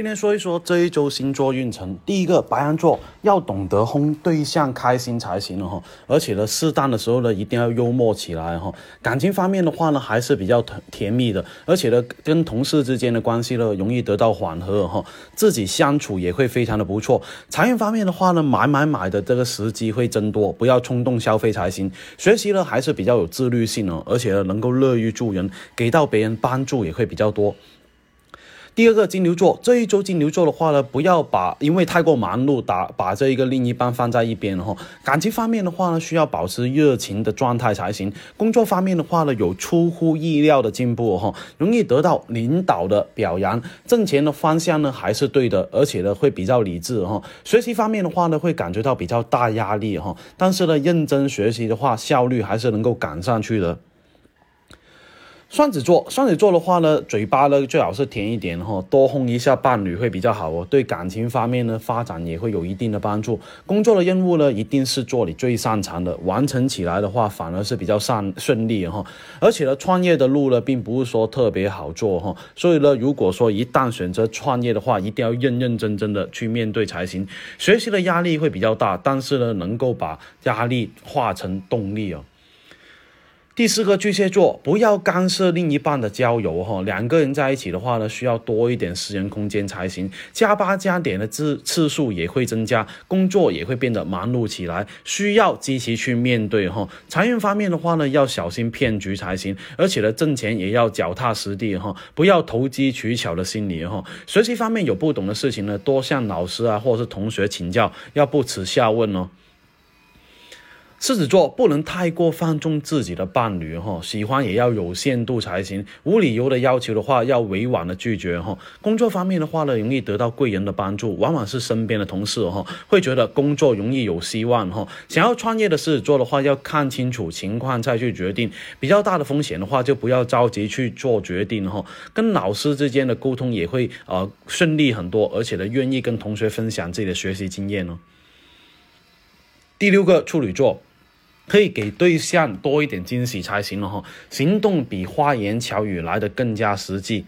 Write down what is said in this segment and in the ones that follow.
今天说一说这一周星座运程。第一个，白羊座要懂得哄对象开心才行了哈，而且呢，适当的时候呢，一定要幽默起来哈。感情方面的话呢，还是比较甜甜蜜的，而且呢，跟同事之间的关系呢，容易得到缓和哈，自己相处也会非常的不错。财运方面的话呢，买买买的这个时机会增多，不要冲动消费才行。学习呢，还是比较有自律性哦，而且呢，能够乐于助人，给到别人帮助也会比较多。第二个金牛座，这一周金牛座的话呢，不要把因为太过忙碌，打把这一个另一半放在一边哈。感情方面的话呢，需要保持热情的状态才行。工作方面的话呢，有出乎意料的进步哈，容易得到领导的表扬。挣钱的方向呢还是对的，而且呢会比较理智哈。学习方面的话呢，会感觉到比较大压力哈，但是呢认真学习的话，效率还是能够赶上去的。双子座，双子座的话呢，嘴巴呢最好是甜一点哈，多哄一下伴侣会比较好哦。对感情方面呢，发展也会有一定的帮助。工作的任务呢，一定是做你最擅长的，完成起来的话，反而是比较善顺利哈。而且呢，创业的路呢，并不是说特别好做哈。所以呢，如果说一旦选择创业的话，一定要认认真真的去面对才行。学习的压力会比较大，但是呢，能够把压力化成动力哦。第四个巨蟹座，不要干涉另一半的交友哈。两个人在一起的话呢，需要多一点私人空间才行。加班加点的次次数也会增加，工作也会变得忙碌起来，需要积极去面对哈。财运方面的话呢，要小心骗局才行，而且呢，挣钱也要脚踏实地哈，不要投机取巧的心理哈。学习方面有不懂的事情呢，多向老师啊或者是同学请教，要不耻下问哦。狮子座不能太过放纵自己的伴侣哈，喜欢也要有限度才行。无理由的要求的话，要委婉的拒绝哈。工作方面的话呢，容易得到贵人的帮助，往往是身边的同事哈，会觉得工作容易有希望哈。想要创业的狮子座的话，要看清楚情况再去决定。比较大的风险的话，就不要着急去做决定哈。跟老师之间的沟通也会呃顺利很多，而且呢，愿意跟同学分享自己的学习经验哦。第六个处女座。可以给对象多一点惊喜才行了哈，行动比花言巧语来的更加实际。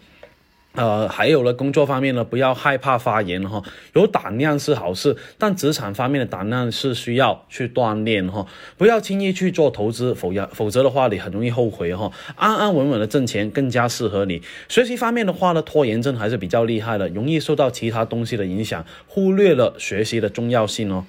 呃，还有呢工作方面呢，不要害怕发言哈，有胆量是好事，但职场方面的胆量是需要去锻炼哈，不要轻易去做投资，否要否则的话你很容易后悔哈。安安稳稳的挣钱更加适合你。学习方面的话呢，拖延症还是比较厉害的，容易受到其他东西的影响，忽略了学习的重要性哦。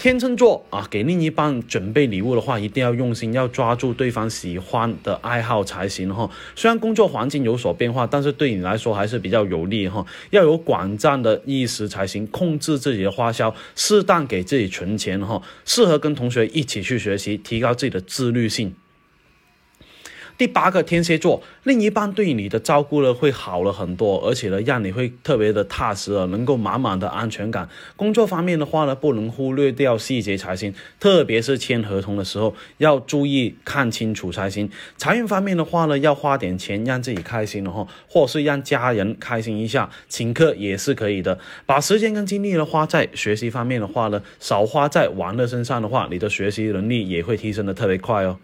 天秤座啊，给另一半准备礼物的话，一定要用心，要抓住对方喜欢的爱好才行哈。虽然工作环境有所变化，但是对你来说还是比较有利哈。要有管账的意识才行，控制自己的花销，适当给自己存钱哈。适合跟同学一起去学习，提高自己的自律性。第八个天蝎座，另一半对你的照顾呢会好了很多，而且呢让你会特别的踏实啊，能够满满的安全感。工作方面的话呢，不能忽略掉细节才行，特别是签合同的时候要注意看清楚才行。财运方面的话呢，要花点钱让自己开心了哈，或是让家人开心一下，请客也是可以的。把时间跟精力呢花在学习方面的话呢，少花在玩乐身上的话，你的学习能力也会提升的特别快哦。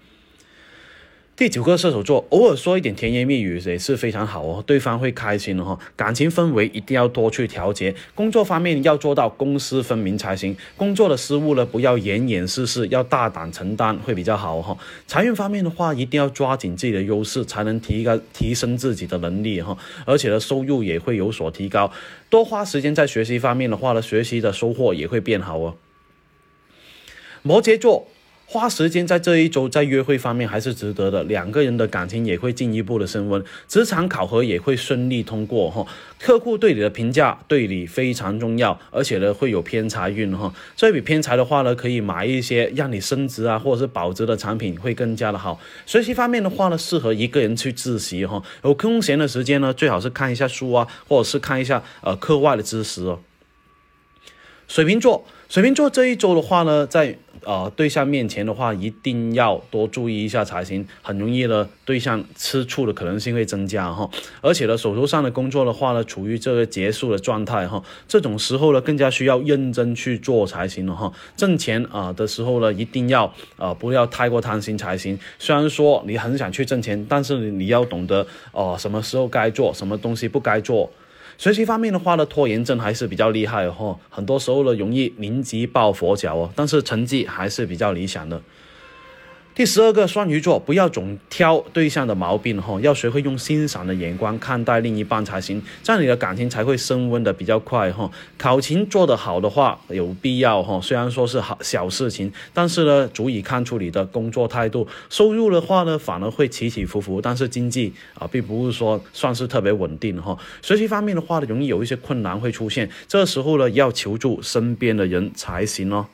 第九个射手座，偶尔说一点甜言蜜语也是非常好哦，对方会开心的哈。感情氛围一定要多去调节，工作方面要做到公私分明才行。工作的失误呢，不要掩掩饰饰，要大胆承担会比较好哈。财运方面的话，一定要抓紧自己的优势，才能提高提升自己的能力哈。而且呢，收入也会有所提高。多花时间在学习方面的话呢，学习的收获也会变好哦。摩羯座。花时间在这一周在约会方面还是值得的，两个人的感情也会进一步的升温，职场考核也会顺利通过哈。客户对你的评价对你非常重要，而且呢会有偏财运哈。这笔偏财的话呢，可以买一些让你升值啊或者是保值的产品会更加的好。学习方面的话呢，适合一个人去自习哈。有空闲的时间呢，最好是看一下书啊，或者是看一下呃课外的知识哦。水瓶座，水瓶座这一周的话呢，在呃，对象面前的话，一定要多注意一下才行。很容易呢，对象吃醋的可能性会增加哈。而且呢，手头上的工作的话呢，处于这个结束的状态哈。这种时候呢，更加需要认真去做才行了哈。挣钱啊的时候呢，一定要啊不要太过贪心才行。虽然说你很想去挣钱，但是你要懂得哦，什么时候该做，什么东西不该做。学习方面的话呢，拖延症还是比较厉害哦，很多时候呢容易临急抱佛脚哦，但是成绩还是比较理想的。第十二个双鱼座，不要总挑对象的毛病哈，要学会用欣赏的眼光看待另一半才行，这样你的感情才会升温的比较快哈。考勤做得好的话，有必要哈，虽然说是好小事情，但是呢，足以看出你的工作态度。收入的话呢，反而会起起伏伏，但是经济啊，并不是说算是特别稳定哈。学习方面的话呢，容易有一些困难会出现，这时候呢，要求助身边的人才行哦。